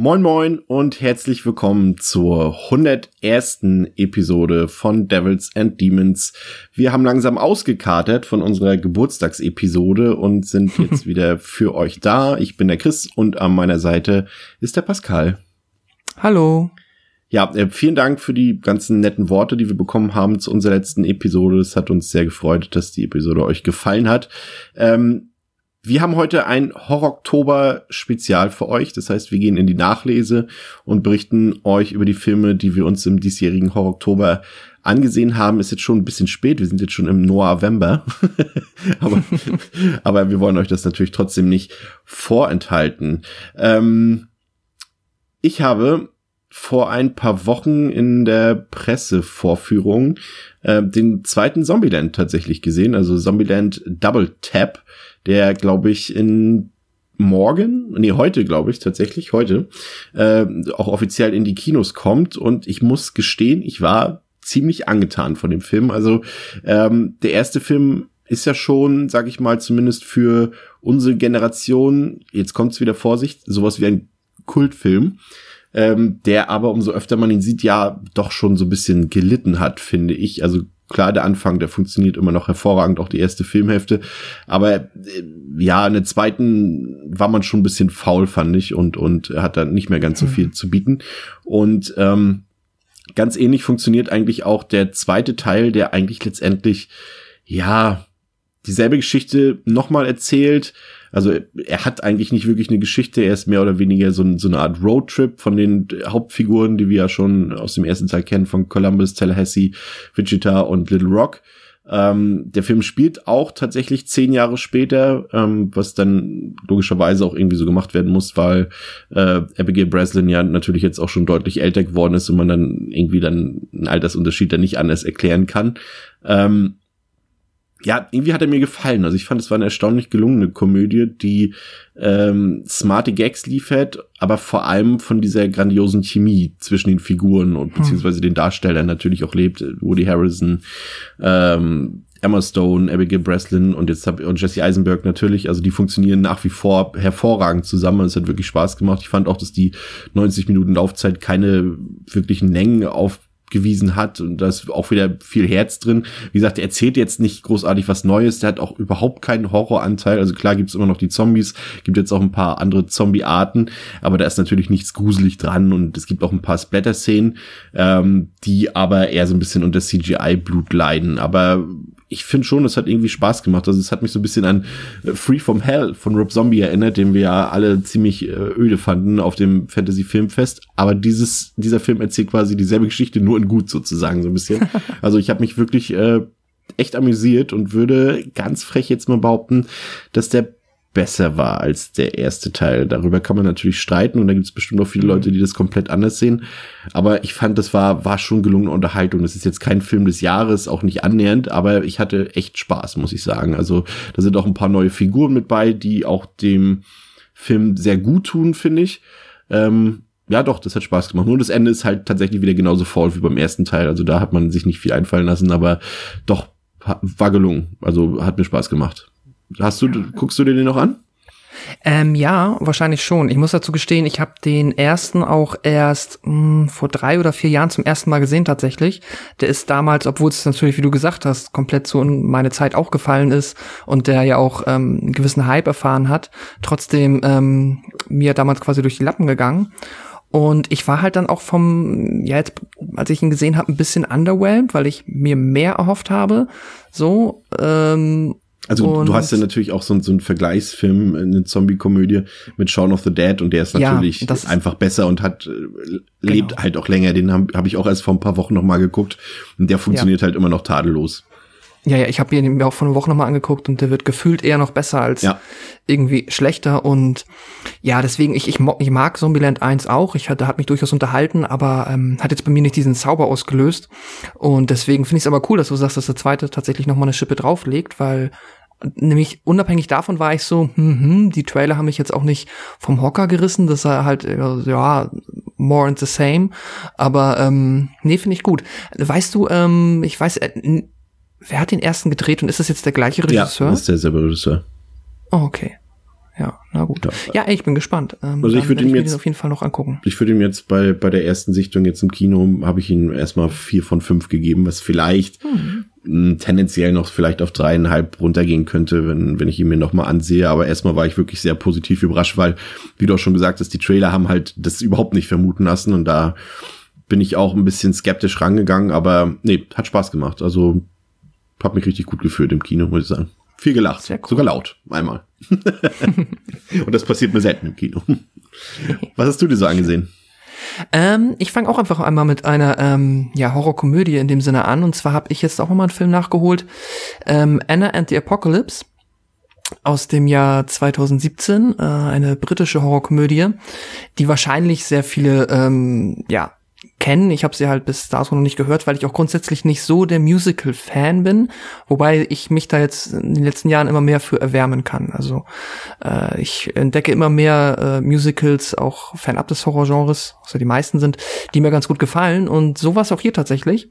Moin Moin und herzlich willkommen zur 101. Episode von Devils and Demons. Wir haben langsam ausgekatert von unserer Geburtstagsepisode und sind jetzt wieder für euch da. Ich bin der Chris und an meiner Seite ist der Pascal. Hallo. Ja, äh, vielen Dank für die ganzen netten Worte, die wir bekommen haben zu unserer letzten Episode. Es hat uns sehr gefreut, dass die Episode euch gefallen hat. Ähm, wir haben heute ein Horror-Oktober-Spezial für euch. Das heißt, wir gehen in die Nachlese und berichten euch über die Filme, die wir uns im diesjährigen Horror-Oktober angesehen haben. Ist jetzt schon ein bisschen spät. Wir sind jetzt schon im November. aber, aber wir wollen euch das natürlich trotzdem nicht vorenthalten. Ähm, ich habe vor ein paar Wochen in der Pressevorführung äh, den zweiten Zombieland tatsächlich gesehen, also Zombieland Double Tap der, glaube ich, in morgen, nee, heute, glaube ich, tatsächlich, heute, äh, auch offiziell in die Kinos kommt. Und ich muss gestehen, ich war ziemlich angetan von dem Film. Also ähm, der erste Film ist ja schon, sag ich mal, zumindest für unsere Generation, jetzt kommt's wieder Vorsicht, sowas wie ein Kultfilm, ähm, der aber umso öfter man ihn sieht, ja doch schon so ein bisschen gelitten hat, finde ich. Also klar, der Anfang, der funktioniert immer noch hervorragend, auch die erste Filmhälfte. Aber äh, ja, in der zweiten war man schon ein bisschen faul, fand ich, und, und hat dann nicht mehr ganz so mhm. viel zu bieten. Und ähm, ganz ähnlich funktioniert eigentlich auch der zweite Teil, der eigentlich letztendlich, ja, dieselbe Geschichte nochmal erzählt, also er hat eigentlich nicht wirklich eine Geschichte, er ist mehr oder weniger so, so eine Art Roadtrip von den Hauptfiguren, die wir ja schon aus dem ersten Teil kennen, von Columbus, Tallahassee, Wichita und Little Rock. Ähm, der Film spielt auch tatsächlich zehn Jahre später, ähm, was dann logischerweise auch irgendwie so gemacht werden muss, weil äh, Abigail Breslin ja natürlich jetzt auch schon deutlich älter geworden ist und man dann irgendwie dann einen Altersunterschied dann nicht anders erklären kann. Ähm, ja, irgendwie hat er mir gefallen. Also ich fand, es war eine erstaunlich gelungene Komödie, die ähm, smarte Gags liefert, aber vor allem von dieser grandiosen Chemie zwischen den Figuren und hm. beziehungsweise den Darstellern natürlich auch lebt. Woody Harrison, ähm, Emma Stone, Abigail Breslin und jetzt hab, und Jesse Eisenberg natürlich, also die funktionieren nach wie vor hervorragend zusammen. Es hat wirklich Spaß gemacht. Ich fand auch, dass die 90 Minuten Laufzeit keine wirklichen Längen auf gewiesen hat und da ist auch wieder viel Herz drin. Wie gesagt, er erzählt jetzt nicht großartig was Neues, der hat auch überhaupt keinen Horroranteil. Also klar gibt's immer noch die Zombies, gibt jetzt auch ein paar andere Zombie-Arten, aber da ist natürlich nichts gruselig dran und es gibt auch ein paar Splatter-Szenen, ähm, die aber eher so ein bisschen unter CGI-Blut leiden. Aber ich finde schon, es hat irgendwie Spaß gemacht. Also es hat mich so ein bisschen an äh, Free from Hell von Rob Zombie erinnert, den wir ja alle ziemlich äh, öde fanden auf dem Fantasy Filmfest. Aber dieses, dieser Film erzählt quasi dieselbe Geschichte, nur in gut sozusagen, so ein bisschen. Also ich habe mich wirklich äh, echt amüsiert und würde ganz frech jetzt mal behaupten, dass der besser war als der erste Teil. Darüber kann man natürlich streiten und da gibt es bestimmt auch viele mhm. Leute, die das komplett anders sehen. Aber ich fand, das war, war schon gelungene Unterhaltung. Das ist jetzt kein Film des Jahres, auch nicht annähernd, aber ich hatte echt Spaß, muss ich sagen. Also da sind auch ein paar neue Figuren mit bei, die auch dem Film sehr gut tun, finde ich. Ähm, ja, doch, das hat Spaß gemacht. Nur das Ende ist halt tatsächlich wieder genauso faul wie beim ersten Teil. Also da hat man sich nicht viel einfallen lassen, aber doch war gelungen. Also hat mir Spaß gemacht. Hast du, guckst du dir den noch an? Ähm, ja, wahrscheinlich schon. Ich muss dazu gestehen, ich habe den ersten auch erst mh, hm, vor drei oder vier Jahren zum ersten Mal gesehen tatsächlich. Der ist damals, obwohl es natürlich, wie du gesagt hast, komplett so in meine Zeit auch gefallen ist und der ja auch ähm, einen gewissen Hype erfahren hat, trotzdem ähm, mir damals quasi durch die Lappen gegangen. Und ich war halt dann auch vom, ja, jetzt, als ich ihn gesehen habe, ein bisschen underwhelmed, weil ich mir mehr erhofft habe. So, ähm, also und du hast ja natürlich auch so, so einen Vergleichsfilm, eine Zombie-Komödie mit Shaun of the Dead und der ist natürlich ja, einfach besser und hat äh, lebt genau. halt auch länger. Den habe hab ich auch erst vor ein paar Wochen noch mal geguckt und der funktioniert ja. halt immer noch tadellos. Ja, ja, ich habe ihn mir auch vor einer Woche nochmal angeguckt und der wird gefühlt eher noch besser als Ja. irgendwie schlechter. Und ja, deswegen, ich, ich, ich mag Zombieland 1 auch. Ich hatte, hat mich durchaus unterhalten, aber ähm, hat jetzt bei mir nicht diesen Zauber ausgelöst. Und deswegen finde ich es aber cool, dass du sagst, dass der zweite tatsächlich nochmal eine Schippe drauflegt, weil nämlich unabhängig davon war ich so, hm, hm, die Trailer haben mich jetzt auch nicht vom Hocker gerissen, das er halt, äh, ja, more and the same. Aber ähm, nee, finde ich gut. Weißt du, ähm, ich weiß, äh, wer hat den ersten gedreht und ist das jetzt der gleiche Ja, Regisseur? das ist derselbe Regisseur. oh, okay. Ja, na gut. Ja. Ja, ich bin gespannt. Ähm, Also ich dann würd werd ihn jetzt- auf jeden Fall noch angucken. Ich würde ihm jetzt bei, bei der ersten Sichtung jetzt im Kino, habe ich ihm erstmal vier von fünf gegeben, was vielleicht mh, tendenziell noch vielleicht auf dreieinhalb runtergehen könnte, wenn, wenn ich ihn mir nochmal ansehe. Aber erstmal war ich wirklich sehr positiv überrascht, weil, wie du auch schon gesagt hast, die Trailer haben halt das überhaupt nicht vermuten lassen und da bin ich auch ein bisschen skeptisch rangegangen, aber nee, hat Spaß gemacht. Also hab mich richtig gut gefühlt im Kino, muss ich sagen. Viel gelacht, cool. sogar laut, einmal. und das passiert mir selten im Kino. Was hast du dir so angesehen? Ähm, ich fange auch einfach einmal mit einer ähm, ja, Horrorkomödie in dem Sinne an. Und zwar habe ich jetzt auch nochmal einen Film nachgeholt. Ähm, Anna and the Apocalypse aus dem Jahr 2017. Äh, eine britische Horrorkomödie, die wahrscheinlich sehr viele ähm, ja, kennen. Ich habe sie halt bis dato noch nicht gehört, weil ich auch grundsätzlich nicht so der Musical-Fan bin, wobei ich mich da jetzt in den letzten Jahren immer mehr für erwärmen kann. Also äh, ich entdecke immer mehr äh, Musicals, auch fernab des Horrorgenres, was ja die meisten sind, die mir ganz gut gefallen und so war es auch hier tatsächlich.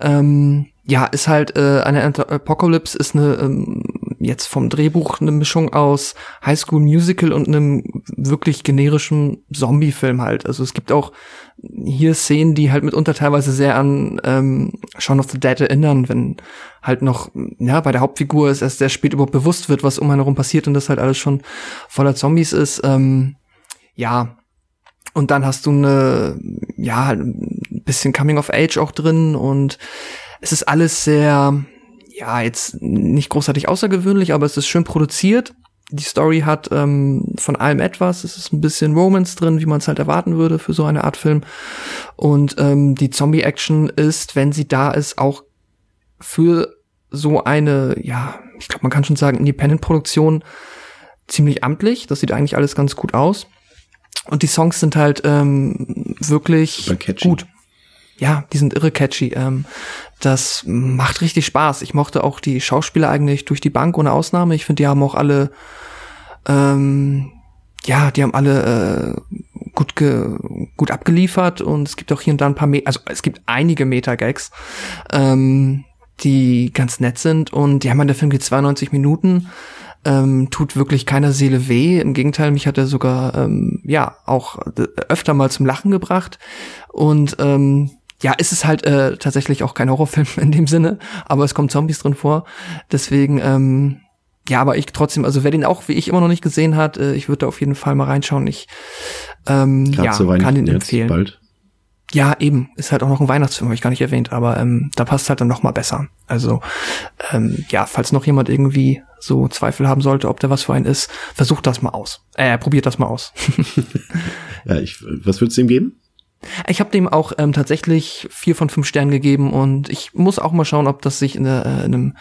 Ähm, ja, ist halt äh, eine Apocalypse ist eine ähm, jetzt vom Drehbuch eine Mischung aus High School Musical und einem wirklich generischen Zombie-Film halt. Also es gibt auch hier Szenen, die halt mitunter teilweise sehr an ähm, Shaun of the Dead erinnern, wenn halt noch, ja, bei der Hauptfigur es erst sehr spät überhaupt bewusst wird, was um einen herum passiert und das halt alles schon voller Zombies ist. Ähm, ja, und dann hast du eine, ja, ein bisschen Coming of Age auch drin und es ist alles sehr, ja, jetzt nicht großartig außergewöhnlich, aber es ist schön produziert. Die Story hat ähm, von allem etwas. Es ist ein bisschen Romance drin, wie man es halt erwarten würde für so eine Art Film. Und ähm, die Zombie-Action ist, wenn sie da ist, auch für so eine, ja, ich glaube, man kann schon sagen, Independent-Produktion ziemlich amtlich. Das sieht eigentlich alles ganz gut aus. Und die Songs sind halt ähm, wirklich gut. Ja, die sind irre catchy. Ähm, das macht richtig Spaß. Ich mochte auch die Schauspieler eigentlich durch die Bank ohne Ausnahme. Ich finde, die haben auch alle, ähm, ja, die haben alle äh, gut ge gut abgeliefert und es gibt auch hier und da ein paar, Me also es gibt einige Meta-Gags, ähm, die ganz nett sind und ja, man, der Film geht 92 Minuten ähm, tut wirklich keiner Seele weh. Im Gegenteil, mich hat er sogar ähm, ja auch äh, öfter mal zum Lachen gebracht. Und ähm, ja, ist es halt äh, tatsächlich auch kein Horrorfilm in dem Sinne, aber es kommen Zombies drin vor. Deswegen, ähm, ja, aber ich trotzdem, also wer den auch wie ich immer noch nicht gesehen hat, äh, ich würde da auf jeden Fall mal reinschauen. Ich ähm, Gerade ja, kann jetzt empfehlen. bald. Ja, eben. Ist halt auch noch ein Weihnachtsfilm, habe ich gar nicht erwähnt, aber ähm, da passt halt dann noch mal besser. Also ähm, ja, falls noch jemand irgendwie so Zweifel haben sollte, ob der was für einen ist, versucht das mal aus. Äh, probiert das mal aus. Ja, ich, was würdest du ihm geben? Ich habe dem auch ähm, tatsächlich vier von fünf Sternen gegeben und ich muss auch mal schauen, ob das sich in, der, äh, in, einem,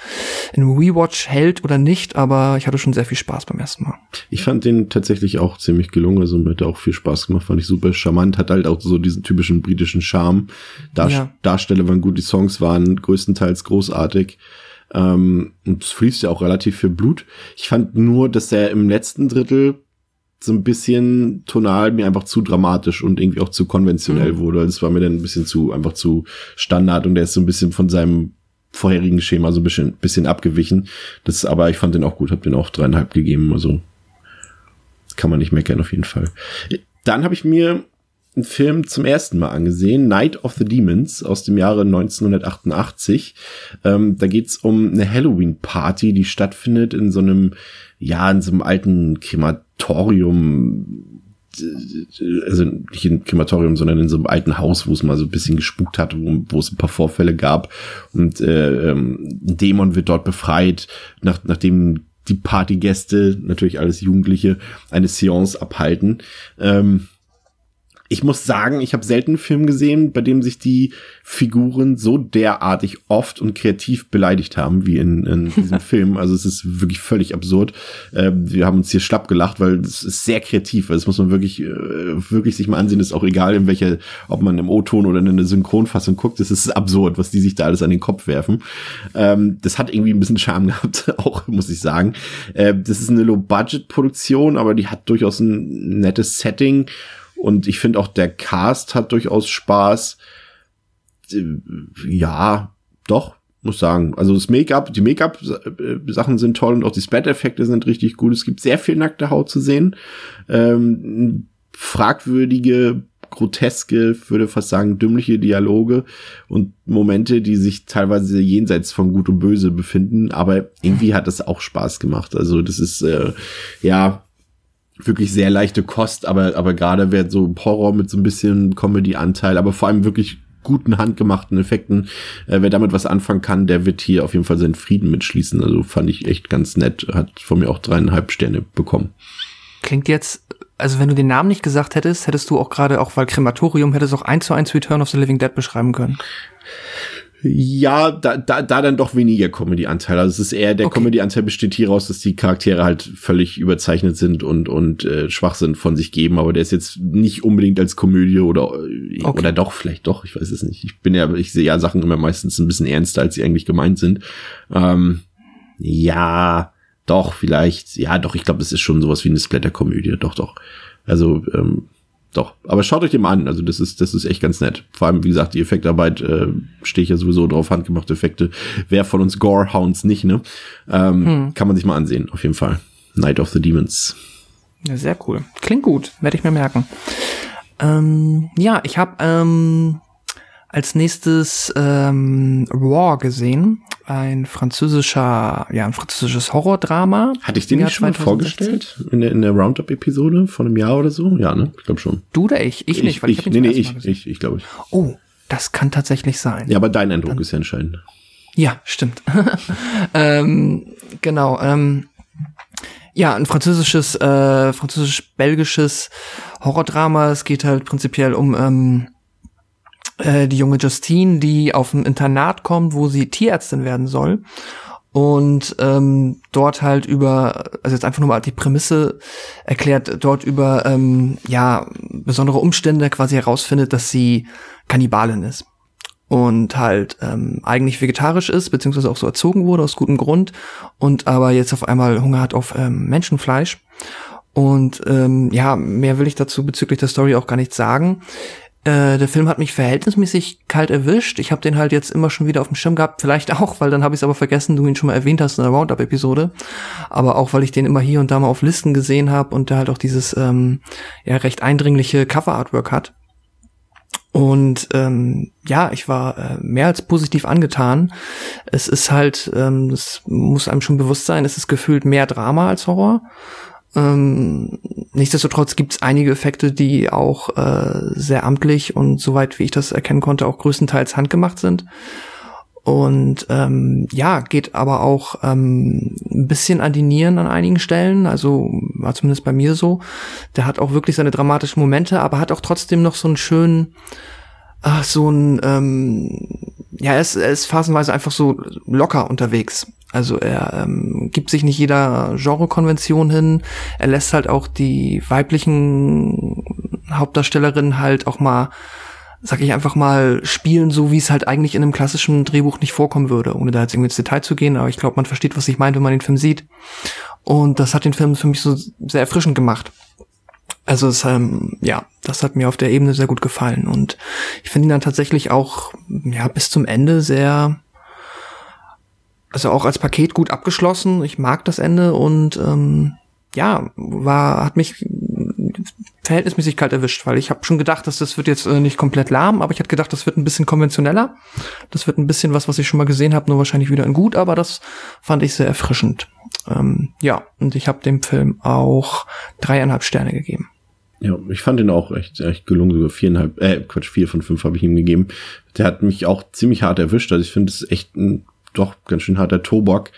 in einem Rewatch hält oder nicht, aber ich hatte schon sehr viel Spaß beim ersten Mal. Ich fand den tatsächlich auch ziemlich gelungen, also mir hat er auch viel Spaß gemacht, fand ich super charmant, hat halt auch so diesen typischen britischen Charme. Dar Ja. Darsteller waren gut, die Songs waren größtenteils großartig. Ähm, und es fließt ja auch relativ viel Blut. Ich fand nur, dass er im letzten Drittel so ein bisschen tonal mir einfach zu dramatisch und irgendwie auch zu konventionell Mhm. wurde. Das war mir dann ein bisschen zu, einfach zu Standard und der ist so ein bisschen von seinem vorherigen Schema so ein bisschen, bisschen abgewichen. Das, aber ich fand den auch gut, habe den auch dreieinhalb gegeben, also kann man nicht meckern auf jeden Fall. Dann habe ich mir einen Film zum ersten Mal angesehen, Night of the Demons aus dem Jahre 1988. Ähm, da geht's um eine Halloween-Party, die stattfindet in so einem, ja, in so einem alten Krematorium, also nicht in Krematorium, sondern in so einem alten Haus, wo es mal so ein bisschen gespukt hat, wo, wo es ein paar Vorfälle gab. Und äh, ähm, ein Dämon wird dort befreit, nach, nachdem die Partygäste, natürlich alles Jugendliche, eine Seance abhalten. Ähm, ich muss sagen, ich habe selten einen Film gesehen, bei dem sich die Figuren so derartig oft und kreativ beleidigt haben wie in, in diesem Film. Also es ist wirklich völlig absurd. Äh, wir haben uns hier schlapp gelacht, weil es ist sehr kreativ. Das muss man wirklich, äh, wirklich sich mal ansehen. ist auch egal, in welcher, ob man im O-Ton oder in einer Synchronfassung guckt. Es ist absurd, was die sich da alles an den Kopf werfen. Ähm, das hat irgendwie ein bisschen Charme gehabt, auch muss ich sagen. Äh, das ist eine Low-Budget-Produktion, aber die hat durchaus ein nettes Setting und ich finde auch der Cast hat durchaus Spaß. Äh, ja, doch, muss sagen. Also das Make-up, die Make-up-Sachen sind toll und auch die Spat-Effekte sind richtig gut. Es gibt sehr viel nackte Haut zu sehen. Ähm, fragwürdige, groteske, würde fast sagen, dümmliche Dialoge und Momente, die sich teilweise jenseits von Gut und Böse befinden. Aber irgendwie hat das auch Spaß gemacht. Also das ist, äh, ja, wirklich sehr leichte Kost, aber, aber gerade wer so Horror mit so ein bisschen Comedy-Anteil, aber vor allem wirklich guten handgemachten Effekten, äh, wer damit was anfangen kann, der wird hier auf jeden Fall seinen Frieden mitschließen. Also fand ich echt ganz nett, hat von mir auch dreieinhalb Sterne bekommen. Klingt jetzt, also wenn du den Namen nicht gesagt hättest, hättest du auch gerade, auch weil Krematorium, hättest auch eins zu eins Return of the Living Dead beschreiben können. Ja, da, da, da dann doch weniger Comedy-Anteil. Also es ist eher, der okay. Comedy-Anteil besteht hieraus, dass die Charaktere halt völlig überzeichnet sind und, und äh, Schwachsinn von sich geben, aber der ist jetzt nicht unbedingt als Komödie oder, äh, okay. oder doch, vielleicht doch, ich weiß es nicht. Ich bin ja, ich sehe ja Sachen immer meistens ein bisschen ernster, als sie eigentlich gemeint sind. Ähm, ja, doch, vielleicht, ja, doch, ich glaube, es ist schon sowas wie eine Splatter-Komödie, doch, doch. Also, ähm, doch, aber schaut euch dem an. Also das ist, das ist echt ganz nett. Vor allem, wie gesagt, die Effektarbeit äh, stehe ich ja sowieso drauf, handgemachte Effekte. Wer von uns Gorehounds nicht, ne? Ähm, hm. Kann man sich mal ansehen, auf jeden Fall. Night of the Demons. Ja, sehr cool. Klingt gut, werde ich mir merken. Ähm, ja, ich habe ähm, als nächstes ähm, Raw gesehen ein französischer, ja, ein französisches Horrordrama. Hatte ich den nicht schon mal vorgestellt? In der, in der Roundup-Episode von einem Jahr oder so? Ja, ne? Ich glaube schon. Du oder ich? Ich, ich nicht, weil ich, ich Nee, nee, ich, ich, ich glaube ich. Oh, das kann tatsächlich sein. Ja, aber dein Eindruck Dann, ist ja entscheidend. Ja, stimmt. ähm, genau. Ähm, ja, ein französisches, äh, französisch-belgisches Horrordrama. Es geht halt prinzipiell um ähm, äh, die junge Justine, die auf ein Internat kommt, wo sie Tierärztin werden soll und ähm, dort halt über, also jetzt einfach nur mal die Prämisse erklärt, dort über ähm, ja besondere Umstände quasi herausfindet, dass sie Kannibalin ist und halt ähm, eigentlich vegetarisch ist, beziehungsweise auch so erzogen wurde aus gutem Grund und aber jetzt auf einmal Hunger hat auf ähm, Menschenfleisch. Und ähm, ja, mehr will ich dazu bezüglich der Story auch gar nicht sagen. Äh, der Film hat mich verhältnismäßig kalt erwischt. Ich habe den halt jetzt immer schon wieder auf dem Schirm gehabt, vielleicht auch, weil dann habe ich es aber vergessen, du ihn schon mal erwähnt hast in der Roundup-Episode. Aber auch, weil ich den immer hier und da mal auf Listen gesehen habe und der halt auch dieses ähm, ja recht eindringliche Cover-Artwork hat. Und ähm, ja, ich war äh, mehr als positiv angetan. Es ist halt, ähm, das muss einem schon bewusst sein, es ist gefühlt mehr Drama als Horror. Ähm, nichtsdestotrotz gibt es einige Effekte, die auch äh, sehr amtlich und soweit wie ich das erkennen konnte, auch größtenteils handgemacht sind. Und ähm, ja, geht aber auch ähm, ein bisschen an die Nieren an einigen Stellen. Also war zumindest bei mir so. Der hat auch wirklich seine dramatischen Momente, aber hat auch trotzdem noch so einen schönen, ach, so ein, ähm, ja, er ist, er ist phasenweise einfach so locker unterwegs. Also er ähm, gibt sich nicht jeder Genrekonvention hin. Er lässt halt auch die weiblichen Hauptdarstellerinnen halt auch mal, sag ich einfach mal, spielen, so wie es halt eigentlich in einem klassischen Drehbuch nicht vorkommen würde, ohne da jetzt irgendwie ins Detail zu gehen. Aber ich glaube, man versteht, was ich meine, wenn man den Film sieht. Und das hat den Film für mich so sehr erfrischend gemacht. Also es, ähm, ja, das hat mir auf der Ebene sehr gut gefallen. Und ich finde ihn dann tatsächlich auch ja bis zum Ende sehr also auch als Paket gut abgeschlossen. Ich mag das Ende und ähm, ja, war hat mich verhältnismäßig kalt erwischt, weil ich habe schon gedacht, dass das wird jetzt äh, nicht komplett lahm, aber ich hatte gedacht, das wird ein bisschen konventioneller. Das wird ein bisschen was, was ich schon mal gesehen habe, nur wahrscheinlich wieder in gut, aber das fand ich sehr erfrischend. Ähm, ja, und ich habe dem Film auch dreieinhalb Sterne gegeben. Ja, ich fand ihn auch echt, echt gelungen, sogar viereinhalb, äh, Quatsch, vier von fünf habe ich ihm gegeben. Der hat mich auch ziemlich hart erwischt. Also ich finde es echt ein doch ganz schön harter Tobak.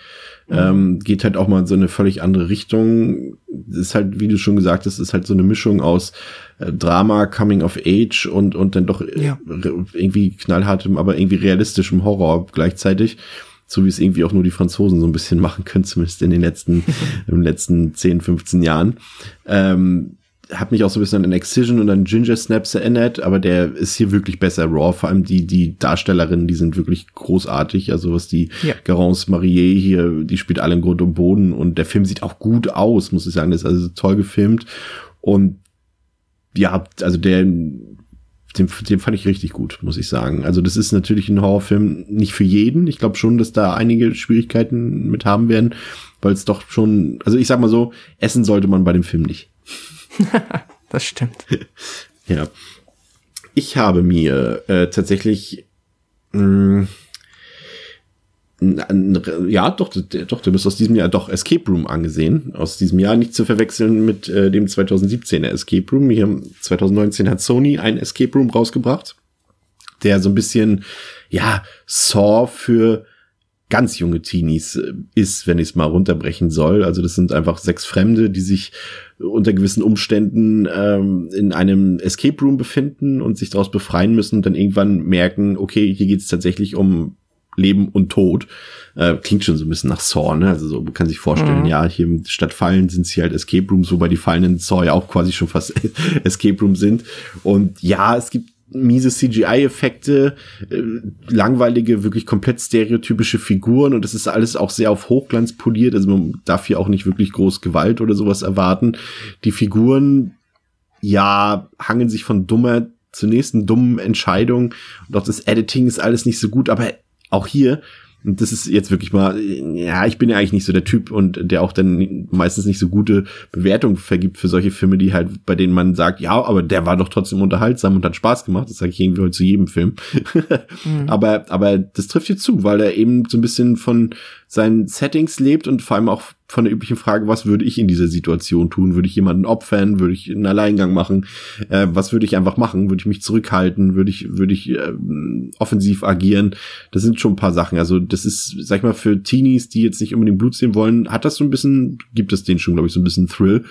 Mhm. Ähm, geht halt auch mal in so eine völlig andere Richtung. Ist halt, wie du schon gesagt hast, ist halt so eine Mischung aus äh, Drama, Coming of Age und, und dann doch ja. irgendwie knallhartem, aber irgendwie realistischem Horror gleichzeitig so wie es irgendwie auch nur die Franzosen so ein bisschen machen können, zumindest in den letzten, im letzten 10, 15 Jahren. Ähm, hat mich auch so ein bisschen an Excision und an Ginger Snaps erinnert, aber der ist hier wirklich besser raw. Vor allem die, die Darstellerinnen, die sind wirklich großartig. Also was die ja. Garance Marie hier, die spielt alle im Grund und Boden und der Film sieht auch gut aus, muss ich sagen. Das ist also toll gefilmt und ja, also der, den, den fand ich richtig gut, muss ich sagen. Also das ist natürlich ein Horrorfilm nicht für jeden. Ich glaube schon, dass da einige Schwierigkeiten mit haben werden, weil es doch schon, also ich sag mal so, essen sollte man bei dem Film nicht. das stimmt. ja. Ich habe mir äh, tatsächlich mh, ja, doch, doch, du bist aus diesem Jahr doch Escape Room angesehen. Aus diesem Jahr nicht zu verwechseln mit äh, dem 2017er Escape Room. Hier 2019 hat Sony ein Escape Room rausgebracht, der so ein bisschen, ja, Saw für ganz junge Teenies äh, ist, wenn ich es mal runterbrechen soll. Also das sind einfach sechs Fremde, die sich unter gewissen Umständen ähm, in einem Escape Room befinden und sich daraus befreien müssen und dann irgendwann merken, okay, hier geht es tatsächlich um Leben und Tod. Äh, klingt schon so ein bisschen nach Saw, ne? Also so, man kann sich vorstellen, mhm. ja, hier statt Fallen sind es hier halt Escape Rooms, wobei die Fallen in Saw ja auch quasi schon fast Escape Room sind. Und ja, es gibt miese CGI-Effekte, äh, langweilige, wirklich komplett stereotypische Figuren und das ist alles auch sehr auf Hochglanz poliert, also man darf hier auch nicht wirklich groß Gewalt oder sowas erwarten. Die Figuren, ja, hangen sich von dummer zur nächsten dummen Entscheidung und auch das Editing ist alles nicht so gut, aber auch hier, und das ist jetzt wirklich mal, ja, ich bin ja eigentlich nicht so der Typ und der auch dann meistens nicht so gute Bewertungen vergibt für solche Filme, die halt, bei denen man sagt, ja, aber der war doch trotzdem unterhaltsam und hat Spaß gemacht. Das sage ich irgendwie heute zu jedem Film. mhm. Aber, aber das trifft hier zu, weil er eben so ein bisschen von seinen Settings lebt und vor allem auch von der üblichen Frage, was würde ich in dieser Situation tun? Würde ich jemanden opfern? Würde ich einen Alleingang machen? Äh, was würde ich einfach machen? Würde ich mich zurückhalten? Würde ich, würde ich äh, offensiv agieren? Das sind schon ein paar Sachen. Also das ist, sag ich mal, für Teenies, die jetzt nicht unbedingt Blut sehen wollen, hat das so ein bisschen, gibt es denen schon, glaube ich, so ein bisschen Thrill.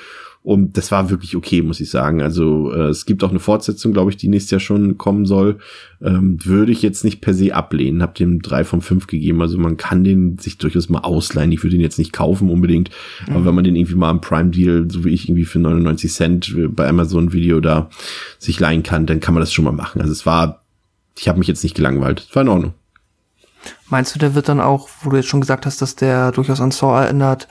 Und das war wirklich okay, muss ich sagen. Also äh, es gibt auch eine Fortsetzung, glaube ich, die nächstes Jahr schon kommen soll. Ähm, würde ich jetzt nicht per se ablehnen. Hab dem drei von fünf gegeben. Also man kann den sich durchaus mal ausleihen. Ich würde ihn jetzt nicht kaufen unbedingt. Mhm. Aber wenn man den irgendwie mal im Prime Deal, so wie ich irgendwie für 99 Cent bei Amazon Video da sich leihen kann, dann kann man das schon mal machen. Also es war, ich habe mich jetzt nicht gelangweilt. Es war in Ordnung. Meinst du, der wird dann auch, wo du jetzt schon gesagt hast, dass der durchaus an Saw erinnert,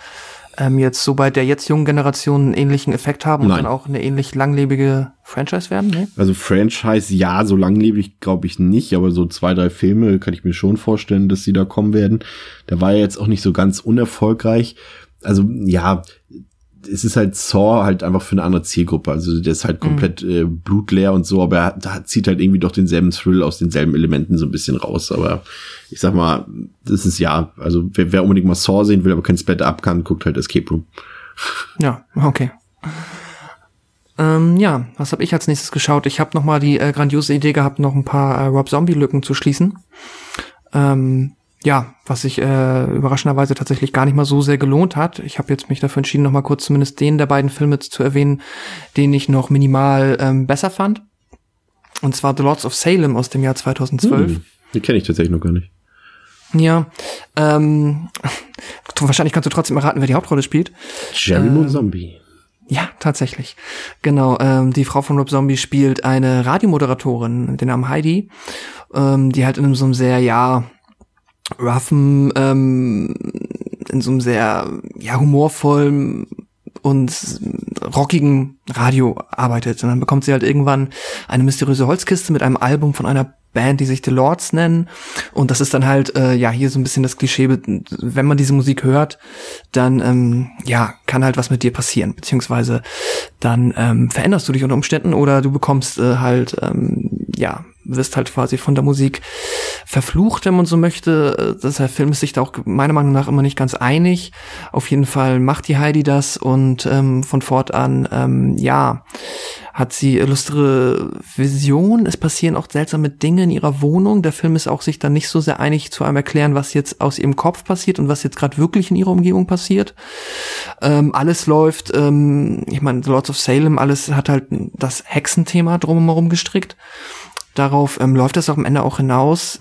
ähm, jetzt so bei der jetzt jungen Generation einen ähnlichen Effekt haben und Nein. dann auch eine ähnlich langlebige Franchise werden? Nee? Also Franchise, ja, so langlebig glaube ich nicht, aber so zwei, drei Filme kann ich mir schon vorstellen, dass sie da kommen werden. Der war ja jetzt auch nicht so ganz unerfolgreich. Also ja, es ist halt Saw halt einfach für eine andere Zielgruppe. Also der ist halt mhm. komplett mhm. äh, blutleer und so, aber er da zieht halt irgendwie doch denselben Thrill aus denselben Elementen so ein bisschen raus. Aber ich sag mal, das ist ja, also wer, wer unbedingt mal Saw sehen will, aber kein Split up kann, guckt halt Escape Room. Ja, okay. Ähm, ja, was habe ich als nächstes geschaut? Ich habe noch mal die äh, grandiose Idee gehabt, noch ein paar äh, Rob Zombie Lücken zu schließen. Ähm, ja, was sich äh, überraschenderweise tatsächlich gar nicht mal so sehr gelohnt hat. Ich habe jetzt mich dafür entschieden, noch mal kurz zumindest den der beiden Filme zu erwähnen, den ich noch minimal ähm, besser fand. Und zwar The Lords of Salem aus dem Jahr 2012. Hm, die kenne ich tatsächlich noch gar nicht. Ja, ähm, wahrscheinlich kannst du trotzdem erraten, wer die Hauptrolle spielt. Jerry ähm, Zombie. Ja, tatsächlich. Genau, ähm, die Frau von Rob Zombie spielt eine Radiomoderatorin, den Namen Heidi, ähm, die halt in so einem sehr, ja, roughen, ähm, in so einem sehr ja, humorvollen und rockigen Radio arbeitet. Und dann bekommt sie halt irgendwann eine mysteriöse Holzkiste mit einem Album von einer Band, die sich The Lords nennen. Und das ist dann halt, äh, ja, hier so ein bisschen das Klischee, wenn man diese Musik hört, dann, ähm, ja, kann halt was mit dir passieren. Beziehungsweise dann ähm, veränderst du dich unter Umständen oder du bekommst äh, halt, ähm, ja, wirst halt quasi von der Musik verflucht, wenn man so möchte. Das der Film ist sich da auch meiner Meinung nach immer nicht ganz einig. Auf jeden Fall macht die Heidi das und ähm, von fortan, ähm, ja, hat sie illustre Vision. Es passieren auch seltsame Dinge in ihrer Wohnung. Der Film ist auch sich dann nicht so sehr einig zu einem erklären, was jetzt aus ihrem Kopf passiert und was jetzt gerade wirklich in ihrer Umgebung passiert. Ähm, alles läuft, ähm, ich meine, Lords of Salem, alles hat halt das Hexenthema drumherum gestrickt. Darauf ähm, läuft das auch am Ende auch hinaus.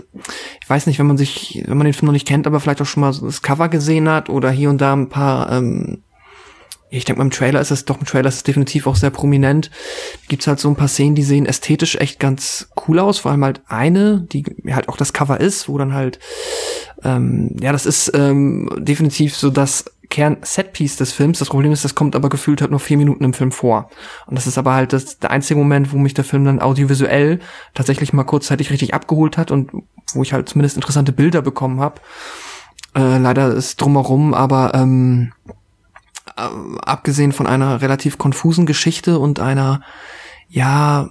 Ich weiß nicht, wenn man sich, wenn man den Film noch nicht kennt, aber vielleicht auch schon mal das Cover gesehen hat oder hier und da ein paar ähm, ich denke im Trailer ist es doch im Trailer ist es definitiv auch sehr prominent. Gibt's halt so ein paar Szenen, die sehen ästhetisch echt ganz cool aus. Vor allem halt eine, die halt auch das Cover ist, wo dann halt ähm, ja, das ist ähm, definitiv so das Kern-Setpiece des Films. Das Problem ist, das kommt aber gefühlt halt nur vier Minuten im Film vor. Und das ist aber halt das, der einzige Moment, wo mich der Film dann audiovisuell tatsächlich mal kurzzeitig richtig abgeholt hat und wo ich halt zumindest interessante Bilder bekommen habe. Äh, leider ist drumherum, aber ähm, äh, abgesehen von einer relativ konfusen Geschichte und einer, ja,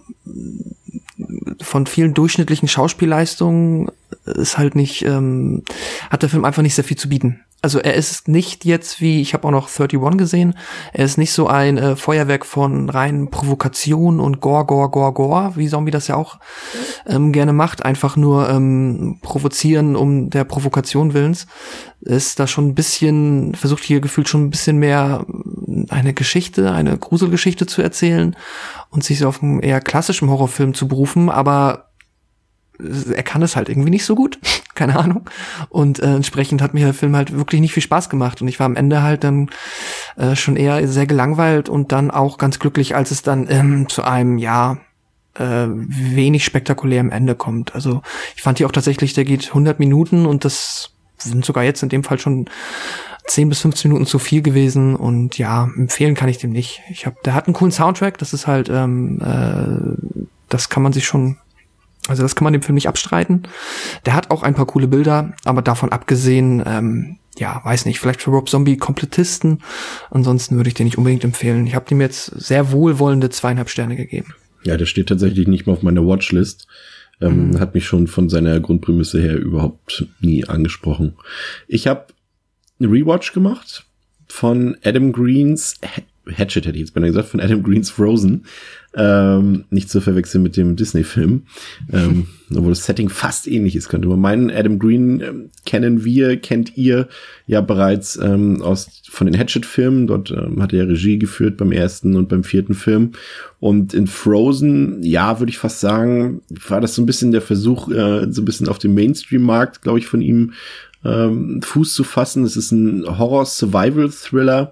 von vielen durchschnittlichen Schauspielleistungen ist halt nicht, ähm, hat der Film einfach nicht sehr viel zu bieten. Also er ist nicht jetzt wie, ich habe auch noch 31 gesehen, er ist nicht so ein äh, Feuerwerk von reinen Provokation und Gore, Gore, Gore, Gore, wie Zombie das ja auch ähm, gerne macht, einfach nur ähm, provozieren um der Provokation willens, ist da schon ein bisschen, versucht hier gefühlt schon ein bisschen mehr eine Geschichte, eine Gruselgeschichte zu erzählen und sich auf einen eher klassischen Horrorfilm zu berufen, aber er kann es halt irgendwie nicht so gut, keine Ahnung. Und äh, entsprechend hat mir der Film halt wirklich nicht viel Spaß gemacht. Und ich war am Ende halt dann äh, schon eher sehr gelangweilt und dann auch ganz glücklich, als es dann ähm, zu einem, ja, äh, wenig spektakulärem Ende kommt. Also ich fand hier auch tatsächlich, der geht 100 Minuten und das sind sogar jetzt in dem Fall schon 10 bis 15 Minuten zu viel gewesen und ja, empfehlen kann ich dem nicht. Ich hab, der hat einen coolen Soundtrack, das ist halt, ähm, äh, das kann man sich schon also das kann man dem Film nicht abstreiten. Der hat auch ein paar coole Bilder, aber davon abgesehen, ähm, ja, weiß nicht, vielleicht für Rob Zombie Komplettisten. Ansonsten würde ich den nicht unbedingt empfehlen. Ich habe dem jetzt sehr wohlwollende zweieinhalb Sterne gegeben. Ja, der steht tatsächlich nicht mal auf meiner Watchlist. Ähm, mhm. Hat mich schon von seiner Grundprämisse her überhaupt nie angesprochen. Ich habe eine Rewatch gemacht von Adam Greens Hatchet hätte ich jetzt beinahe gesagt, von Adam Greens Frozen. Ähm, nicht zu verwechseln mit dem Disney-Film. Ähm, obwohl das Setting fast ähnlich ist, könnte man meinen. Adam Green ähm, kennen wir, kennt ihr ja bereits ähm, aus von den Hatchet-Filmen. Dort ähm, hat er Regie geführt beim ersten und beim vierten Film. Und in Frozen, ja, würde ich fast sagen, war das so ein bisschen der Versuch, äh, so ein bisschen auf dem Mainstream-Markt, glaube ich, von ihm ähm, Fuß zu fassen. Es ist ein Horror-Survival-Thriller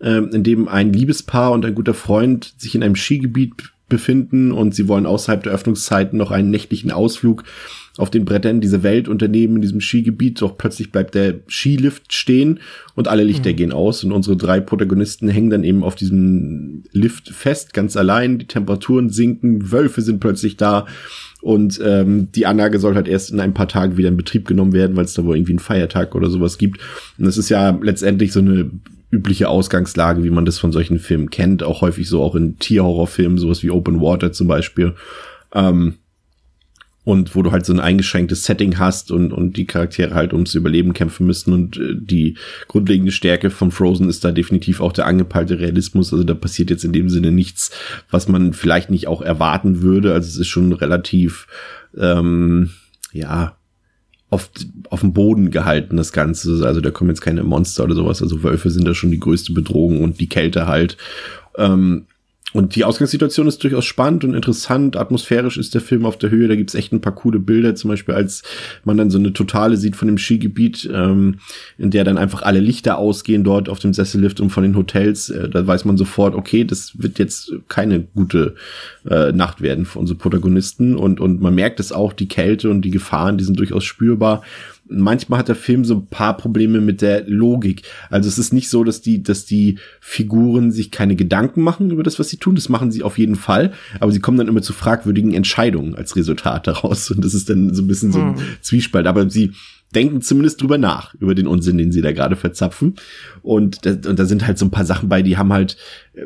ähm, in dem ein Liebespaar und ein guter Freund sich in einem Skigebiet befinden und sie wollen außerhalb der Öffnungszeiten noch einen nächtlichen Ausflug auf den Brettern diese Welt unternehmen in diesem Skigebiet, doch plötzlich bleibt der Skilift stehen und alle Lichter mhm. gehen aus und unsere drei Protagonisten hängen dann eben auf diesem Lift fest, ganz allein, die Temperaturen sinken, Wölfe sind plötzlich da und ähm, die Anlage soll halt erst in ein paar Tagen wieder in Betrieb genommen werden, weil es da wohl irgendwie einen Feiertag oder sowas gibt. Und das ist ja letztendlich so eine übliche Ausgangslage, wie man das von solchen Filmen kennt, auch häufig so auch in Tierhorrorfilmen, sowas wie Open Water zum Beispiel. Ähm, und wo du halt so ein eingeschränktes Setting hast und, und die Charaktere halt ums Überleben kämpfen müssen und äh, die grundlegende Stärke von Frozen ist da definitiv auch der angepeilte Realismus, also da passiert jetzt in dem Sinne nichts, was man vielleicht nicht auch erwarten würde, also es ist schon relativ, ähm, ja, auf, auf dem Boden gehalten, das Ganze. Also da kommen jetzt keine Monster oder sowas. Also Wölfe sind da schon die größte Bedrohung und die Kälte halt. Ähm, und die Ausgangssituation ist durchaus spannend und interessant. Atmosphärisch ist der Film auf der Höhe. Da gibt's echt ein paar coole Bilder. Zum Beispiel, als man dann so eine Totale sieht von dem Skigebiet, ähm, in der dann einfach alle Lichter ausgehen dort auf dem Sessellift und von den Hotels. Äh, da weiß man sofort, okay, das wird jetzt keine gute äh, Nacht werden für unsere Protagonisten. Und, und man merkt es auch, die Kälte und die Gefahren, die sind durchaus spürbar manchmal hat der Film so ein paar Probleme mit der Logik. Also es ist nicht so, dass die, dass die Figuren sich keine Gedanken machen über das, was sie tun. Das machen sie auf jeden Fall. Aber sie kommen dann immer zu fragwürdigen Entscheidungen als Resultat daraus. Und das ist dann so ein bisschen so ein hm. Zwiespalt. Aber sie denken zumindest drüber nach, über den Unsinn, den sie da gerade verzapfen. Und, und da sind halt so ein paar Sachen bei, die haben halt,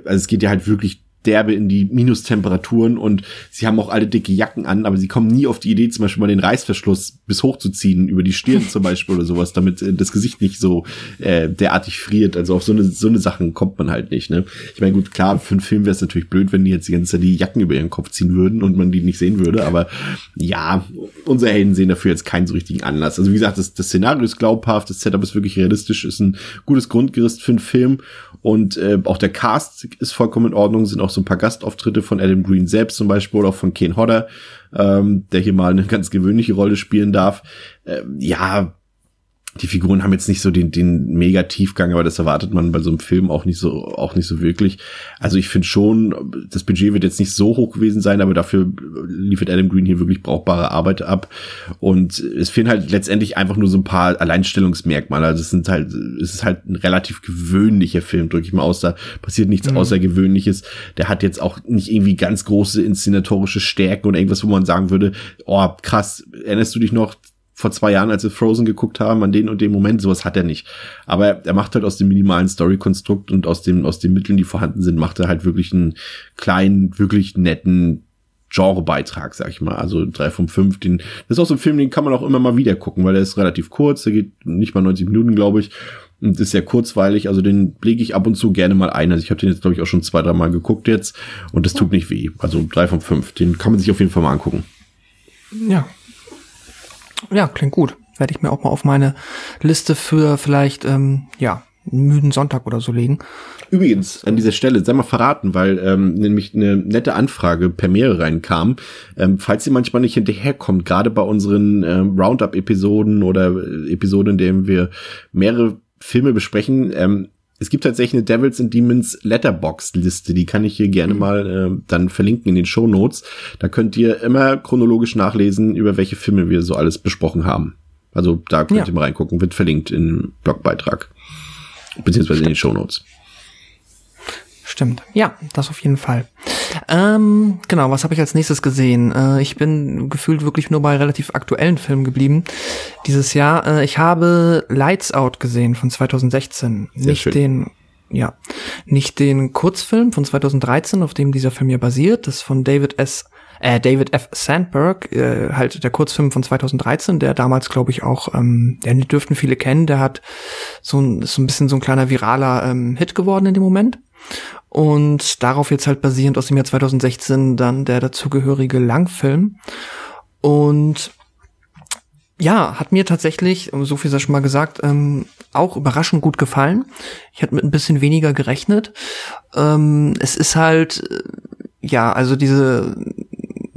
also es geht ja halt wirklich derbe in die Minustemperaturen und sie haben auch alle dicke Jacken an, aber sie kommen nie auf die Idee, zum Beispiel mal den Reißverschluss bis hochzuziehen, über die Stirn zum Beispiel oder sowas, damit äh, das Gesicht nicht so äh, derartig friert. Also auf so eine, so eine Sachen kommt man halt nicht. Ne? Ich meine, gut, klar, für einen Film wäre es natürlich blöd, wenn die jetzt die ganze Zeit die Jacken über ihren Kopf ziehen würden und man die nicht sehen würde, aber ja, unsere Helden sehen dafür jetzt keinen so richtigen Anlass. Also wie gesagt, das, das Szenario ist glaubhaft, das Setup ist wirklich realistisch, ist ein gutes Grundgerüst für einen Film und äh, auch der Cast ist vollkommen in Ordnung, sind auch so ein paar Gastauftritte von Adam Green selbst zum Beispiel oder auch von Ken Hodder, ähm, der hier mal eine ganz gewöhnliche Rolle spielen darf. Äh, ja, die Figuren haben jetzt nicht so den, den mega Tiefgang, aber das erwartet man bei so einem Film auch nicht so, auch nicht so wirklich. Also ich finde schon, das Budget wird jetzt nicht so hoch gewesen sein, aber dafür liefert Adam Green hier wirklich brauchbare Arbeit ab. Und es fehlen halt letztendlich einfach nur so ein paar Alleinstellungsmerkmale. Also es sind halt, es ist halt ein relativ gewöhnlicher Film, drücke ich mal aus. Da passiert nichts mhm. Außergewöhnliches. Der hat jetzt auch nicht irgendwie ganz große inszenatorische Stärken oder irgendwas, wo man sagen würde, oh krass, erinnerst du dich noch vor zwei Jahren, als wir Frozen geguckt haben, an den und dem Moment, sowas hat er nicht. Aber er macht halt aus dem minimalen Story-Konstrukt und aus dem, aus den Mitteln, die vorhanden sind, macht er halt wirklich einen kleinen, wirklich netten Genrebeitrag, sag ich mal. Also drei von fünf. Den, das ist auch so ein Film, den kann man auch immer mal wieder gucken, weil der ist relativ kurz, der geht nicht mal 90 Minuten, glaube ich. Und ist sehr kurzweilig, also den lege ich ab und zu gerne mal ein. Also ich habe den jetzt, glaube ich, auch schon zwei, drei Mal geguckt jetzt und das tut nicht weh. Also drei von fünf. Den kann man sich auf jeden Fall mal angucken. Ja, ja, klingt gut. Werde ich mir auch mal auf meine Liste für vielleicht, ähm, ja, einen müden Sonntag oder so legen. Übrigens, an dieser Stelle, sei mal verraten, weil ähm, nämlich eine nette Anfrage per Mail reinkam. Ähm, falls ihr manchmal nicht hinterherkommt, gerade bei unseren ähm, Roundup-Episoden oder äh, Episoden, in denen wir mehrere Filme besprechen, ähm, es gibt tatsächlich eine Devils and Demons Letterbox-Liste, die kann ich hier gerne mhm. mal äh, dann verlinken in den Show Notes. Da könnt ihr immer chronologisch nachlesen, über welche Filme wir so alles besprochen haben. Also da könnt ja. ihr mal reingucken, wird verlinkt im Blogbeitrag. Beziehungsweise in den Show Notes. Stimmt. Ja, das auf jeden Fall. Ähm, genau, was habe ich als nächstes gesehen? Äh, ich bin gefühlt wirklich nur bei relativ aktuellen Filmen geblieben dieses Jahr. Äh, ich habe Lights Out gesehen von 2016. Sehr nicht schön. den, ja, nicht den Kurzfilm von 2013, auf dem dieser Film ja basiert. Das ist von David S. Äh, David F. Sandberg, äh, halt der Kurzfilm von 2013, der damals, glaube ich, auch, ähm, den dürften viele kennen, der hat so ein, so ein bisschen so ein kleiner viraler ähm, Hit geworden in dem Moment. Und darauf jetzt halt basierend aus dem Jahr 2016 dann der dazugehörige Langfilm. Und ja, hat mir tatsächlich, so viel sei schon mal gesagt, ähm, auch überraschend gut gefallen. Ich hatte mit ein bisschen weniger gerechnet. Ähm, es ist halt, äh, ja, also diese,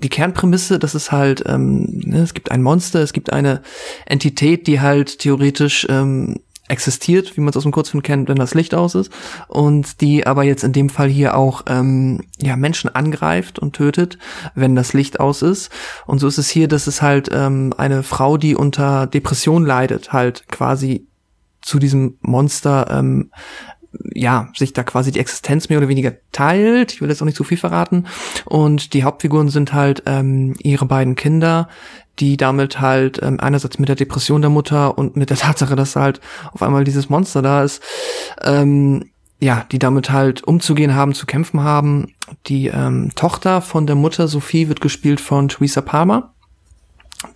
die Kernprämisse, das ist halt, ähm, ne, es gibt ein Monster, es gibt eine Entität, die halt theoretisch ähm, existiert, wie man es aus dem Kurzfilm kennt, wenn das Licht aus ist, und die aber jetzt in dem Fall hier auch ähm, ja Menschen angreift und tötet, wenn das Licht aus ist. Und so ist es hier, dass es halt ähm, eine Frau, die unter Depression leidet, halt quasi zu diesem Monster ähm, ja, sich da quasi die Existenz mehr oder weniger teilt. Ich will jetzt auch nicht zu viel verraten. Und die Hauptfiguren sind halt ähm, ihre beiden Kinder, die damit halt ähm, einerseits mit der Depression der Mutter und mit der Tatsache, dass halt auf einmal dieses Monster da ist, ähm, ja, die damit halt umzugehen haben, zu kämpfen haben. Die ähm, Tochter von der Mutter, Sophie, wird gespielt von Theresa Palmer,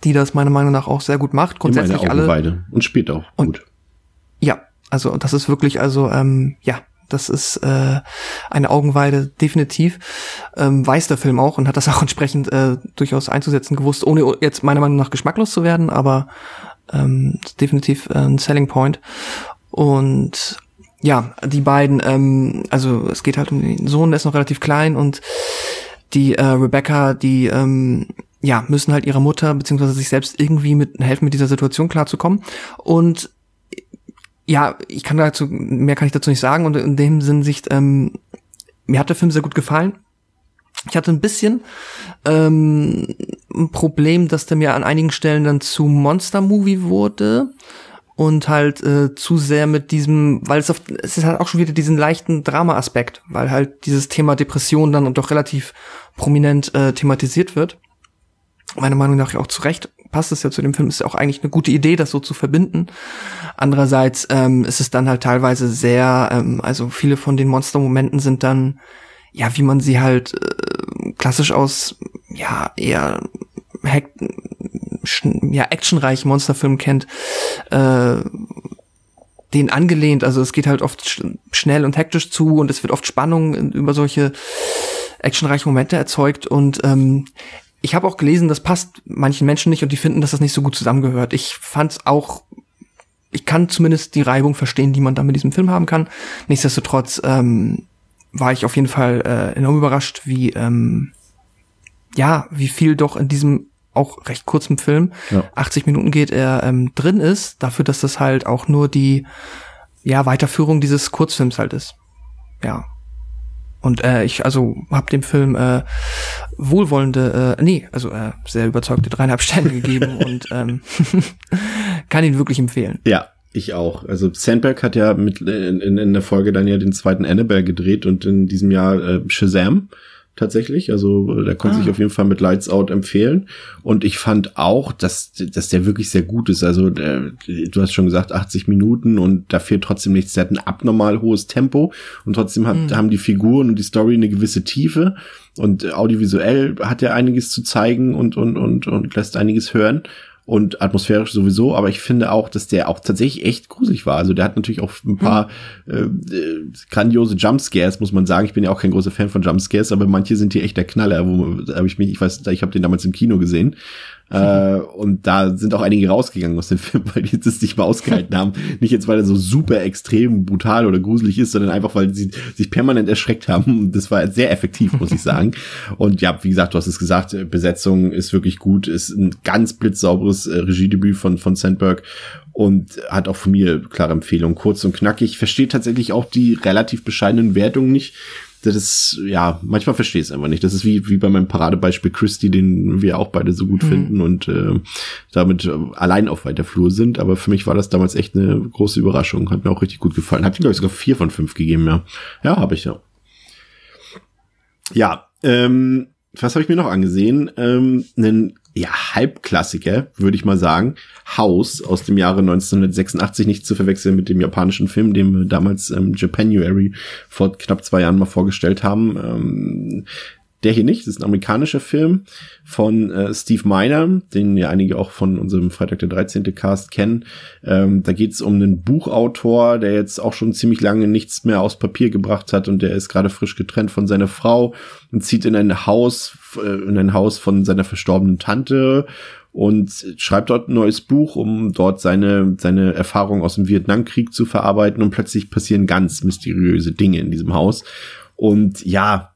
die das meiner Meinung nach auch sehr gut macht. Grundsätzlich alle. Und spielt auch und, gut. Ja, also das ist wirklich, also ähm, ja, das ist äh, eine Augenweide, definitiv. Ähm, weiß der Film auch und hat das auch entsprechend äh, durchaus einzusetzen gewusst, ohne jetzt meiner Meinung nach geschmacklos zu werden, aber ähm, definitiv äh, ein Selling Point. Und ja, die beiden, ähm, also es geht halt um den Sohn, der ist noch relativ klein und die äh, Rebecca, die ähm, ja, müssen halt ihrer Mutter beziehungsweise sich selbst irgendwie mit helfen, mit dieser Situation klarzukommen. Und ja, ich kann dazu, mehr kann ich dazu nicht sagen und in dem Sinn Sicht, ähm, mir hat der Film sehr gut gefallen. Ich hatte ein bisschen ähm, ein Problem, dass der mir an einigen Stellen dann zu Monster-Movie wurde und halt äh, zu sehr mit diesem, weil es auf, es ist halt auch schon wieder diesen leichten Drama-Aspekt, weil halt dieses Thema Depression dann doch relativ prominent äh, thematisiert wird. Meiner Meinung nach auch zu Recht passt es ja zu dem Film, ist ja auch eigentlich eine gute Idee, das so zu verbinden. Andererseits ähm, ist es dann halt teilweise sehr, ähm, also viele von den Monster-Momenten sind dann ja, wie man sie halt äh, klassisch aus, ja, eher Hack, ja, actionreichen Monsterfilmen kennt, äh, den angelehnt. Also es geht halt oft sch schnell und hektisch zu und es wird oft Spannung über solche actionreichen Momente erzeugt und ähm, ich habe auch gelesen, das passt manchen Menschen nicht und die finden, dass das nicht so gut zusammengehört. Ich fand's auch, ich kann zumindest die Reibung verstehen, die man da mit diesem Film haben kann. Nichtsdestotrotz ähm, war ich auf jeden Fall äh, enorm überrascht, wie ähm, ja, wie viel doch in diesem auch recht kurzen Film, ja. 80 Minuten geht, er ähm, drin ist, dafür, dass das halt auch nur die ja Weiterführung dieses Kurzfilms halt ist. Ja. Und äh, ich also habe dem Film äh, wohlwollende, äh, nee, also äh, sehr überzeugte dreieinhalb Sterne gegeben und ähm, kann ihn wirklich empfehlen. Ja, ich auch. Also Sandberg hat ja mit in, in der Folge dann ja den zweiten Annabelle gedreht und in diesem Jahr äh, Shazam tatsächlich. Also der konnte ah. sich auf jeden Fall mit Lights Out empfehlen. Und ich fand auch, dass, dass der wirklich sehr gut ist. Also der, du hast schon gesagt, 80 Minuten und da fehlt trotzdem nichts. Der hat ein abnormal hohes Tempo und trotzdem hat, mhm. haben die Figuren und die Story eine gewisse Tiefe. Und audiovisuell hat er einiges zu zeigen und, und, und, und lässt einiges hören und atmosphärisch sowieso, aber ich finde auch, dass der auch tatsächlich echt gruselig war. Also der hat natürlich auch ein paar hm. äh, grandiose Jumpscares, muss man sagen. Ich bin ja auch kein großer Fan von Jumpscares, aber manche sind hier echt der Knaller. Wo habe ich mich, ich weiß, ich habe den damals im Kino gesehen äh, und da sind auch einige rausgegangen aus dem Film, weil die das nicht mal ausgehalten haben. Nicht jetzt, weil er so super extrem brutal oder gruselig ist, sondern einfach, weil sie sich permanent erschreckt haben. Das war sehr effektiv, muss ich sagen. Und ja, wie gesagt, du hast es gesagt, Besetzung ist wirklich gut, ist ein ganz blitzsauberes äh, Regiedebüt von, von Sandberg und hat auch von mir klare Empfehlung. Kurz und knackig. Versteht tatsächlich auch die relativ bescheidenen Wertungen nicht das ist, ja, manchmal verstehe ich es einfach nicht. Das ist wie, wie bei meinem Paradebeispiel Christy, den wir auch beide so gut mhm. finden und äh, damit äh, allein auf weiter Flur sind. Aber für mich war das damals echt eine große Überraschung. Hat mir auch richtig gut gefallen. Hat ihm, glaube ich, sogar vier von fünf gegeben, ja. Ja, habe ich ja. Ja, ähm, was habe ich mir noch angesehen? Ähm, einen ja, Halbklassiker, würde ich mal sagen. House aus dem Jahre 1986, nicht zu verwechseln mit dem japanischen Film, den wir damals ähm, Japanuary vor knapp zwei Jahren mal vorgestellt haben. Ähm, der hier nicht, das ist ein amerikanischer Film von äh, Steve Miner, den ja einige auch von unserem Freitag der 13. Cast kennen. Ähm, da geht es um einen Buchautor, der jetzt auch schon ziemlich lange nichts mehr aus Papier gebracht hat und der ist gerade frisch getrennt von seiner Frau und zieht in ein Haus, äh, in ein Haus von seiner verstorbenen Tante und schreibt dort ein neues Buch, um dort seine, seine Erfahrung aus dem Vietnamkrieg zu verarbeiten und plötzlich passieren ganz mysteriöse Dinge in diesem Haus. Und ja,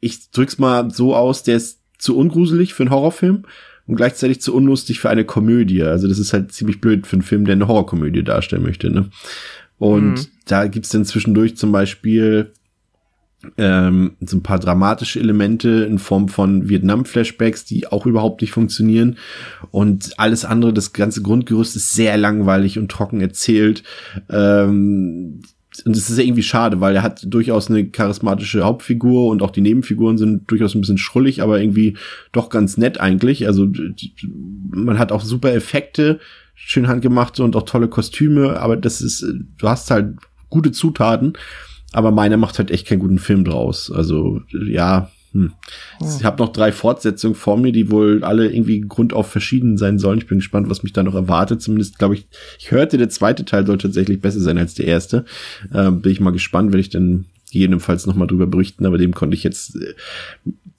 ich drück's mal so aus, der ist zu ungruselig für einen Horrorfilm und gleichzeitig zu unlustig für eine Komödie. Also das ist halt ziemlich blöd für einen Film, der eine Horrorkomödie darstellen möchte. Ne? Und mhm. da gibt's dann zwischendurch zum Beispiel ähm, so ein paar dramatische Elemente in Form von Vietnam-Flashbacks, die auch überhaupt nicht funktionieren. Und alles andere, das ganze Grundgerüst ist sehr langweilig und trocken erzählt. Ähm, und es ist irgendwie schade, weil er hat durchaus eine charismatische Hauptfigur und auch die Nebenfiguren sind durchaus ein bisschen schrullig, aber irgendwie doch ganz nett eigentlich. Also man hat auch super Effekte, schön handgemachte und auch tolle Kostüme, aber das ist, du hast halt gute Zutaten, aber meiner macht halt echt keinen guten Film draus. Also ja, hm. Ich habe noch drei Fortsetzungen vor mir, die wohl alle irgendwie grundauf verschieden sein sollen. Ich bin gespannt, was mich da noch erwartet. Zumindest glaube ich, ich hörte, der zweite Teil soll tatsächlich besser sein als der erste. Ähm, bin ich mal gespannt, werde ich dann gegebenenfalls noch mal drüber berichten. Aber dem konnte ich jetzt äh,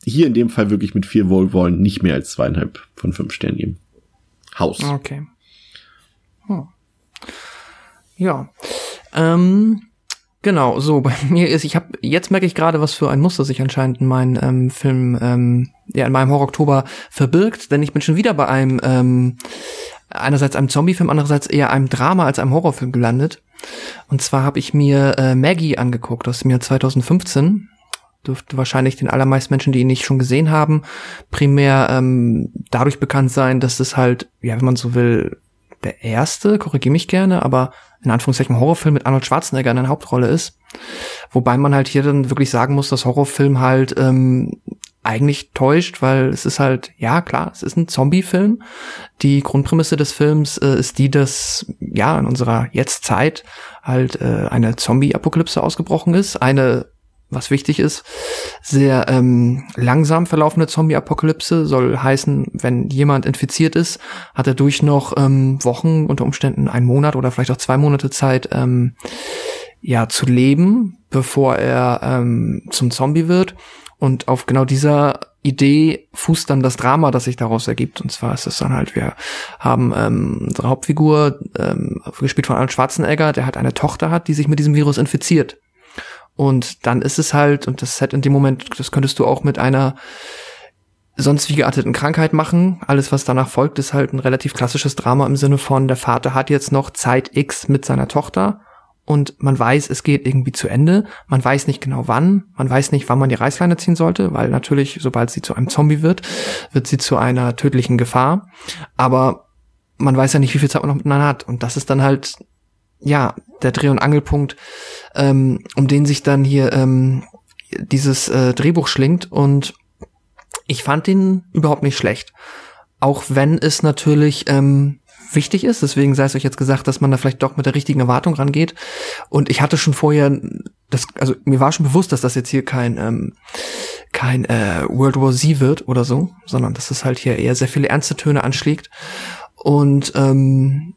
hier in dem Fall wirklich mit vier Wohlwollen nicht mehr als zweieinhalb von fünf Sternen geben. Haus. Okay. Hm. Ja. Ähm Genau, so bei mir ist, ich habe jetzt merke ich gerade, was für ein Muster sich anscheinend in meinem ähm, Film, ähm, ja, in meinem Horror-Oktober verbirgt, denn ich bin schon wieder bei einem, ähm, einerseits einem Zombie-Film, andererseits eher einem Drama als einem Horrorfilm gelandet. Und zwar habe ich mir äh, Maggie angeguckt aus dem Jahr 2015. Dürfte wahrscheinlich den allermeisten Menschen, die ihn nicht schon gesehen haben, primär ähm, dadurch bekannt sein, dass es halt, ja, wenn man so will, der erste, korrigiere mich gerne, aber in Anführungszeichen Horrorfilm mit Arnold Schwarzenegger in der Hauptrolle ist. Wobei man halt hier dann wirklich sagen muss, dass Horrorfilm halt ähm, eigentlich täuscht, weil es ist halt, ja klar, es ist ein Zombie-Film. Die Grundprämisse des Films äh, ist die, dass ja in unserer Jetztzeit halt äh, eine Zombie-Apokalypse ausgebrochen ist. Eine was wichtig ist. Sehr ähm, langsam verlaufende Zombie-Apokalypse soll heißen, wenn jemand infiziert ist, hat er durch noch ähm, Wochen, unter Umständen einen Monat oder vielleicht auch zwei Monate Zeit, ähm, ja, zu leben, bevor er ähm, zum Zombie wird. Und auf genau dieser Idee fußt dann das Drama, das sich daraus ergibt. Und zwar ist es dann halt, wir haben ähm, unsere Hauptfigur, ähm, gespielt von Arnold Schwarzenegger, der halt eine Tochter hat, die sich mit diesem Virus infiziert. Und dann ist es halt, und das Set in dem Moment, das könntest du auch mit einer sonst wie gearteten Krankheit machen. Alles, was danach folgt, ist halt ein relativ klassisches Drama im Sinne von, der Vater hat jetzt noch Zeit X mit seiner Tochter und man weiß, es geht irgendwie zu Ende. Man weiß nicht genau wann. Man weiß nicht, wann man die Reißleine ziehen sollte, weil natürlich, sobald sie zu einem Zombie wird, wird sie zu einer tödlichen Gefahr. Aber man weiß ja nicht, wie viel Zeit man noch miteinander hat. Und das ist dann halt, ja, der Dreh- und Angelpunkt, ähm, um den sich dann hier ähm, dieses äh, Drehbuch schlingt. Und ich fand ihn überhaupt nicht schlecht. Auch wenn es natürlich ähm, wichtig ist. Deswegen sei es euch jetzt gesagt, dass man da vielleicht doch mit der richtigen Erwartung rangeht. Und ich hatte schon vorher, das, also mir war schon bewusst, dass das jetzt hier kein ähm, kein äh, World War Z wird oder so, sondern dass es halt hier eher sehr viele ernste Töne anschlägt. Und ähm,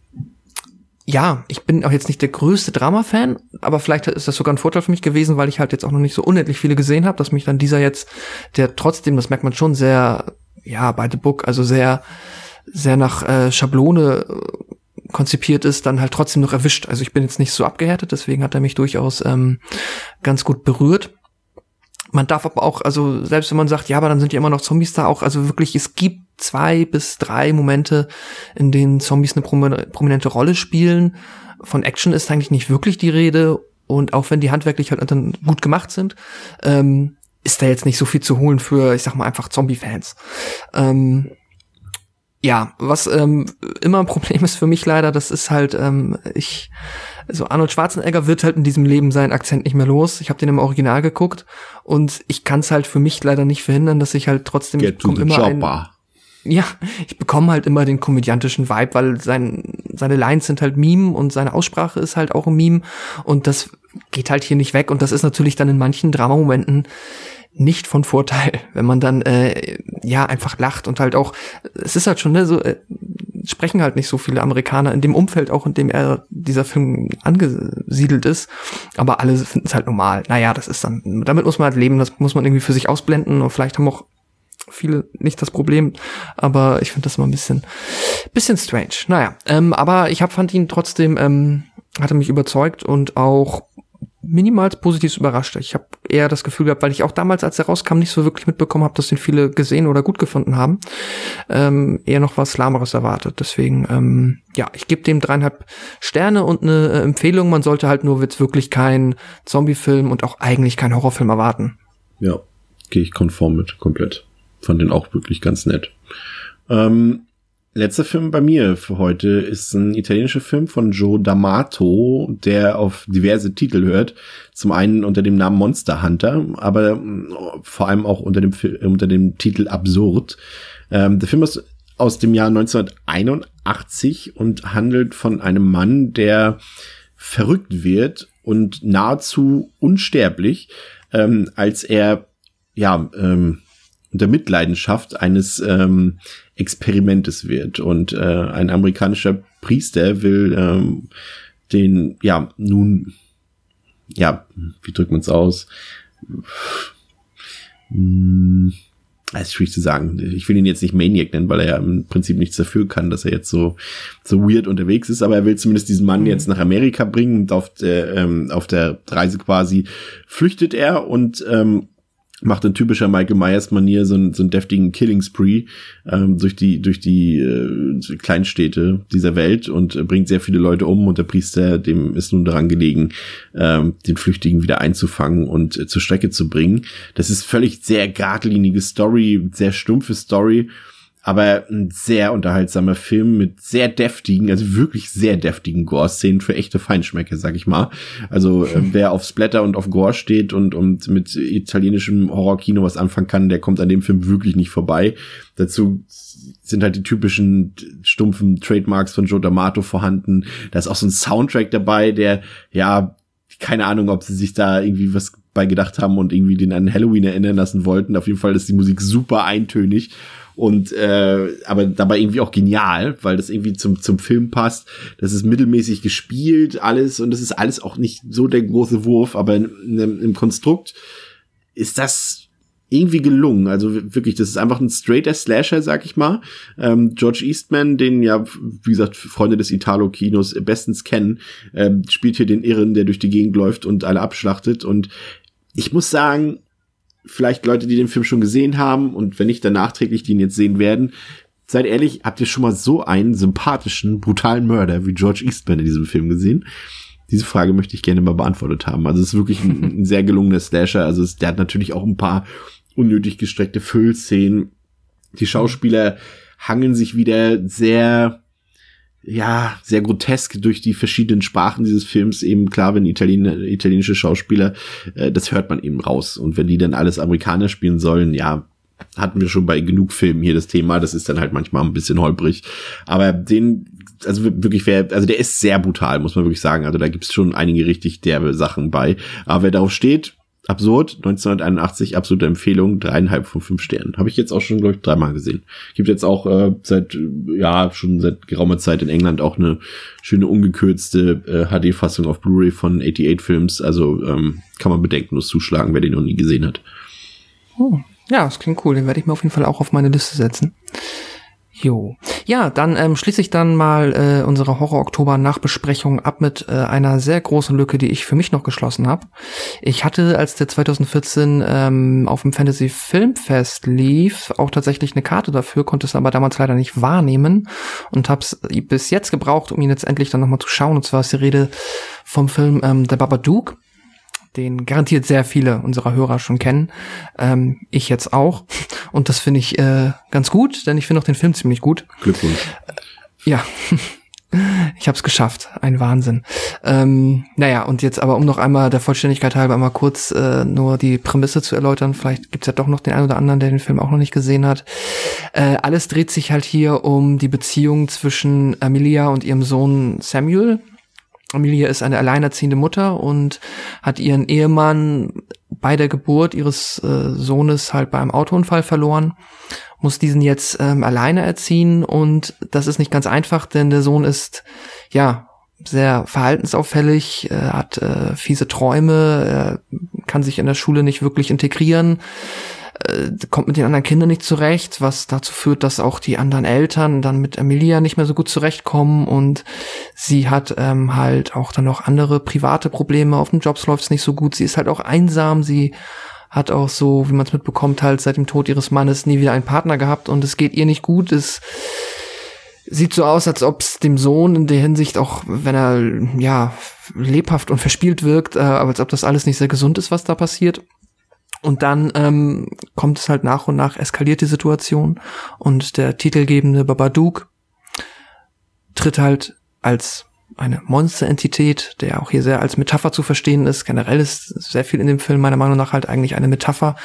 ja, ich bin auch jetzt nicht der größte Drama-Fan, aber vielleicht ist das sogar ein Vorteil für mich gewesen, weil ich halt jetzt auch noch nicht so unendlich viele gesehen habe, dass mich dann dieser jetzt, der trotzdem, das merkt man schon sehr, ja, by the book, also sehr sehr nach äh, Schablone äh, konzipiert ist, dann halt trotzdem noch erwischt. Also ich bin jetzt nicht so abgehärtet, deswegen hat er mich durchaus ähm, ganz gut berührt. Man darf aber auch, also selbst wenn man sagt, ja, aber dann sind ja immer noch Zombies da, auch, also wirklich, es gibt zwei bis drei Momente, in denen Zombies eine prominente Rolle spielen. Von Action ist eigentlich nicht wirklich die Rede und auch wenn die handwerklich halt dann gut gemacht sind, ähm, ist da jetzt nicht so viel zu holen für, ich sag mal, einfach Zombie-Fans. Ähm, ja, was ähm, immer ein Problem ist für mich leider, das ist halt, ähm, ich, so Arnold Schwarzenegger wird halt in diesem Leben seinen Akzent nicht mehr los. Ich habe den im Original geguckt und ich kann es halt für mich leider nicht verhindern, dass ich halt trotzdem Get to the immer ein, ja, ich bekomme halt immer den komödiantischen Vibe, weil sein, seine Lines sind halt Meme und seine Aussprache ist halt auch ein Meme. Und das geht halt hier nicht weg. Und das ist natürlich dann in manchen Dramamomenten nicht von Vorteil, wenn man dann äh, ja einfach lacht und halt auch, es ist halt schon ne, so, äh, sprechen halt nicht so viele Amerikaner in dem Umfeld, auch in dem er dieser Film angesiedelt ist, aber alle finden es halt normal. Naja, das ist dann, damit muss man halt leben, das muss man irgendwie für sich ausblenden und vielleicht haben auch viele nicht das Problem, aber ich finde das immer ein bisschen, bisschen strange. Naja, ähm, aber ich hab, fand ihn trotzdem, ähm, hatte mich überzeugt und auch minimals positiv überrascht. Ich habe eher das Gefühl gehabt, weil ich auch damals, als er rauskam, nicht so wirklich mitbekommen habe, dass den viele gesehen oder gut gefunden haben, ähm, eher noch was Lahmeres erwartet. Deswegen, ähm, ja, ich gebe dem dreieinhalb Sterne und eine äh, Empfehlung. Man sollte halt nur jetzt wirklich keinen Zombie-Film und auch eigentlich keinen Horrorfilm erwarten. Ja, gehe ich konform mit, komplett. Fand den auch wirklich ganz nett. Ähm, Letzter Film bei mir für heute ist ein italienischer Film von Joe D'Amato, der auf diverse Titel hört. Zum einen unter dem Namen Monster Hunter, aber mm, vor allem auch unter dem, unter dem Titel Absurd. Ähm, der Film ist aus dem Jahr 1981 und handelt von einem Mann, der verrückt wird und nahezu unsterblich, ähm, als er ja ähm, unter Mitleidenschaft eines ähm, Experimentes wird. Und äh, ein amerikanischer Priester will ähm, den, ja, nun, ja, wie drückt man es aus? Hm, das ist schwierig zu sagen. Ich will ihn jetzt nicht Maniac nennen, weil er ja im Prinzip nichts dafür kann, dass er jetzt so, so weird unterwegs ist. Aber er will zumindest diesen Mann mhm. jetzt nach Amerika bringen und auf der, ähm, auf der Reise quasi flüchtet er und ähm, macht in typischer Michael Myers Manier so, einen, so einen deftigen Killing Spree ähm, durch die durch die äh, Kleinstädte dieser Welt und äh, bringt sehr viele Leute um und der Priester dem ist nun daran gelegen ähm, den Flüchtigen wieder einzufangen und äh, zur Strecke zu bringen. Das ist völlig sehr geradlinige Story, sehr stumpfe Story aber ein sehr unterhaltsamer Film mit sehr deftigen, also wirklich sehr deftigen Gore-Szenen für echte Feinschmecke, sag ich mal. Also äh, wer auf Splatter und auf Gore steht und, und mit italienischem Horrorkino was anfangen kann, der kommt an dem Film wirklich nicht vorbei. Dazu sind halt die typischen stumpfen Trademarks von Joe D'Amato vorhanden. Da ist auch so ein Soundtrack dabei, der, ja, keine Ahnung, ob sie sich da irgendwie was bei gedacht haben und irgendwie den an Halloween erinnern lassen wollten. Auf jeden Fall ist die Musik super eintönig und äh, aber dabei irgendwie auch genial, weil das irgendwie zum zum Film passt. Das ist mittelmäßig gespielt alles und das ist alles auch nicht so der große Wurf, aber in, in, im Konstrukt ist das irgendwie gelungen. Also wirklich, das ist einfach ein straighter Slasher, sag ich mal. Ähm, George Eastman, den ja, wie gesagt, Freunde des Italo-Kinos bestens kennen, ähm, spielt hier den Irren, der durch die Gegend läuft und alle abschlachtet. Und ich muss sagen, vielleicht Leute, die den Film schon gesehen haben und wenn nicht dann nachträglich die ihn jetzt sehen werden, seid ehrlich, habt ihr schon mal so einen sympathischen, brutalen Mörder wie George Eastman in diesem Film gesehen? Diese Frage möchte ich gerne mal beantwortet haben. Also es ist wirklich ein, ein sehr gelungener Slasher. Also es, der hat natürlich auch ein paar unnötig gestreckte Füllszenen. Die Schauspieler hangeln sich wieder sehr, ja, sehr grotesk durch die verschiedenen Sprachen dieses Films. Eben klar, wenn Italien, italienische Schauspieler, äh, das hört man eben raus. Und wenn die dann alles Amerikaner spielen sollen, ja, hatten wir schon bei genug Filmen hier das Thema. Das ist dann halt manchmal ein bisschen holprig. Aber den, also wirklich, wer, also der ist sehr brutal, muss man wirklich sagen. Also da gibt's schon einige richtig derbe Sachen bei. Aber wer darauf steht, Absurd, 1981, absolute Empfehlung, dreieinhalb von fünf Sternen. Habe ich jetzt auch schon, glaube ich, dreimal gesehen. Gibt jetzt auch äh, seit, ja, schon seit geraumer Zeit in England auch eine schöne ungekürzte äh, HD-Fassung auf Blu-ray von 88 Films. Also ähm, kann man bedenkenlos zuschlagen, wer den noch nie gesehen hat. Oh, ja, das klingt cool. Den werde ich mir auf jeden Fall auch auf meine Liste setzen. Jo. Ja, dann ähm, schließe ich dann mal äh, unsere Horror-Oktober-Nachbesprechung ab mit äh, einer sehr großen Lücke, die ich für mich noch geschlossen habe. Ich hatte, als der 2014 ähm, auf dem Fantasy Filmfest lief, auch tatsächlich eine Karte dafür, konnte es aber damals leider nicht wahrnehmen und habe es bis jetzt gebraucht, um ihn jetzt endlich dann nochmal zu schauen. Und zwar ist die Rede vom Film ähm, The Babadook den garantiert sehr viele unserer Hörer schon kennen. Ähm, ich jetzt auch. Und das finde ich äh, ganz gut, denn ich finde auch den Film ziemlich gut. Glückwunsch. Äh, ja. Ich habe es geschafft, ein Wahnsinn. Ähm, naja, und jetzt aber, um noch einmal der Vollständigkeit halber einmal kurz äh, nur die Prämisse zu erläutern, vielleicht gibt's ja doch noch den einen oder anderen, der den Film auch noch nicht gesehen hat. Äh, alles dreht sich halt hier um die Beziehung zwischen Amelia und ihrem Sohn Samuel, Amelia ist eine alleinerziehende Mutter und hat ihren Ehemann bei der Geburt ihres äh, Sohnes halt bei einem Autounfall verloren, muss diesen jetzt ähm, alleine erziehen und das ist nicht ganz einfach, denn der Sohn ist ja sehr verhaltensauffällig, äh, hat äh, fiese Träume, kann sich in der Schule nicht wirklich integrieren, äh, kommt mit den anderen Kindern nicht zurecht, was dazu führt, dass auch die anderen Eltern dann mit Emilia nicht mehr so gut zurechtkommen und sie hat ähm, halt auch dann noch andere private Probleme. Auf dem Jobs läuft es nicht so gut. Sie ist halt auch einsam. Sie hat auch so, wie man es mitbekommt, halt seit dem Tod ihres Mannes nie wieder einen Partner gehabt und es geht ihr nicht gut. Es sieht so aus, als ob es dem Sohn in der Hinsicht auch, wenn er ja lebhaft und verspielt wirkt, äh, aber als ob das alles nicht sehr gesund ist, was da passiert. Und dann ähm, kommt es halt nach und nach, eskaliert die Situation und der titelgebende Babadook tritt halt als eine Monsterentität, der auch hier sehr als Metapher zu verstehen ist. Generell ist sehr viel in dem Film meiner Meinung nach halt eigentlich eine Metapher.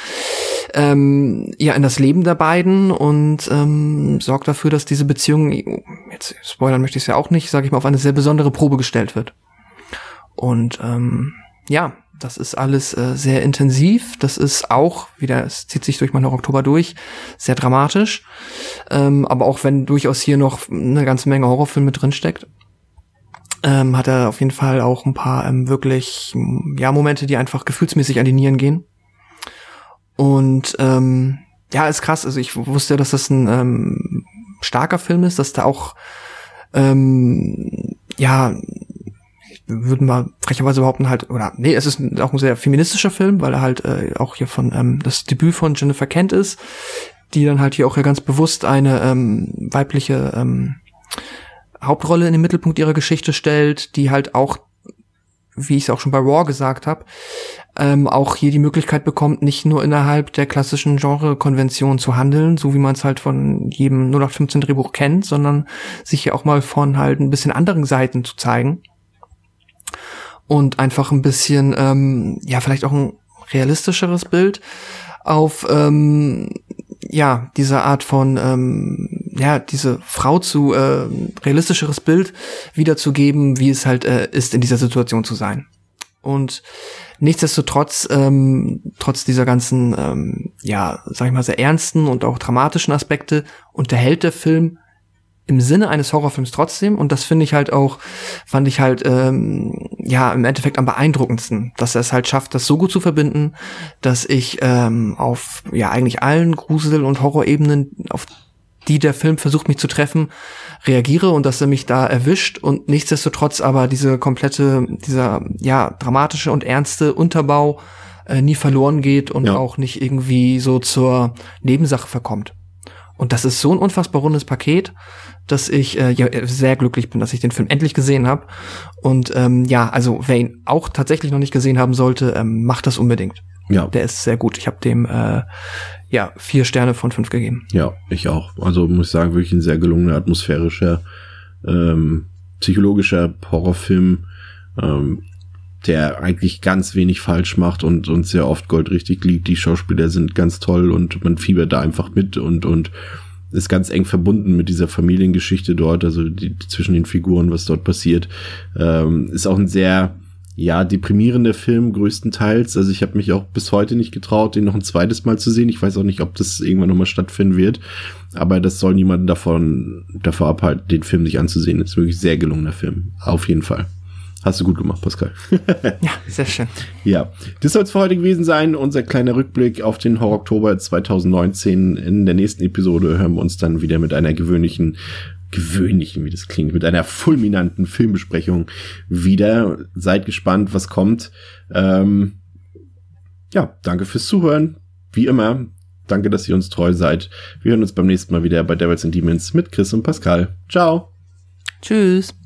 Ähm, ja, in das Leben der beiden und ähm, sorgt dafür, dass diese Beziehung, jetzt spoilern möchte ich es ja auch nicht, sage ich mal, auf eine sehr besondere Probe gestellt wird. Und ähm, ja, das ist alles äh, sehr intensiv. Das ist auch, wieder, es zieht sich durch meine Oktober durch, sehr dramatisch. Ähm, aber auch wenn durchaus hier noch eine ganze Menge Horrorfilm mit drin steckt, ähm, hat er auf jeden Fall auch ein paar ähm, wirklich, ja, Momente, die einfach gefühlsmäßig an die Nieren gehen. Und ähm, ja, ist krass. Also ich wusste ja, dass das ein ähm, starker Film ist, dass da auch ähm, ja würden wir frecherweise behaupten halt, oder nee, es ist auch ein sehr feministischer Film, weil er halt äh, auch hier von ähm, das Debüt von Jennifer Kent ist, die dann halt hier auch ja ganz bewusst eine ähm, weibliche ähm, Hauptrolle in den Mittelpunkt ihrer Geschichte stellt, die halt auch, wie ich es auch schon bei Raw gesagt habe, ähm, auch hier die Möglichkeit bekommt, nicht nur innerhalb der klassischen Genre-Konvention zu handeln, so wie man es halt von jedem 0815 Drehbuch kennt, sondern sich hier auch mal von halt ein bisschen anderen Seiten zu zeigen und einfach ein bisschen, ähm, ja, vielleicht auch ein realistischeres Bild auf, ähm, ja, diese Art von, ähm, ja, diese Frau zu äh, realistischeres Bild wiederzugeben, wie es halt äh, ist, in dieser Situation zu sein. Und nichtsdestotrotz, ähm, trotz dieser ganzen, ähm, ja, sag ich mal, sehr ernsten und auch dramatischen Aspekte, unterhält der Film im Sinne eines Horrorfilms trotzdem und das finde ich halt auch, fand ich halt ähm, ja im Endeffekt am beeindruckendsten, dass er es halt schafft, das so gut zu verbinden, dass ich ähm, auf ja eigentlich allen Grusel- und Horrorebenen, auf die der Film versucht mich zu treffen, reagiere und dass er mich da erwischt und nichtsdestotrotz aber diese komplette, dieser ja dramatische und ernste Unterbau äh, nie verloren geht und ja. auch nicht irgendwie so zur Nebensache verkommt. Und das ist so ein unfassbar rundes Paket, dass ich äh, ja, sehr glücklich bin, dass ich den Film endlich gesehen habe. Und ähm, ja, also wer ihn auch tatsächlich noch nicht gesehen haben sollte, ähm, macht das unbedingt. Ja. Der ist sehr gut. Ich habe dem äh, ja vier Sterne von fünf gegeben. Ja, ich auch. Also muss ich sagen, wirklich ein sehr gelungener, atmosphärischer, ähm, psychologischer Horrorfilm, ähm, der eigentlich ganz wenig falsch macht und, und sehr oft goldrichtig liegt. Die Schauspieler sind ganz toll und man fiebert da einfach mit und, und ist ganz eng verbunden mit dieser Familiengeschichte dort, also die, zwischen den Figuren, was dort passiert. Ähm, ist auch ein sehr, ja, deprimierender Film größtenteils. Also ich habe mich auch bis heute nicht getraut, den noch ein zweites Mal zu sehen. Ich weiß auch nicht, ob das irgendwann nochmal stattfinden wird. Aber das soll niemanden davon, davor abhalten, den Film sich anzusehen. Ist wirklich sehr gelungener Film. Auf jeden Fall. Hast du gut gemacht, Pascal. ja, sehr schön. Ja, das soll es für heute gewesen sein. Unser kleiner Rückblick auf den Horror Oktober 2019. In der nächsten Episode hören wir uns dann wieder mit einer gewöhnlichen, gewöhnlichen, wie das klingt, mit einer fulminanten Filmbesprechung wieder. Seid gespannt, was kommt. Ähm, ja, danke fürs Zuhören. Wie immer, danke, dass ihr uns treu seid. Wir hören uns beim nächsten Mal wieder bei Devils and Demons mit Chris und Pascal. Ciao. Tschüss.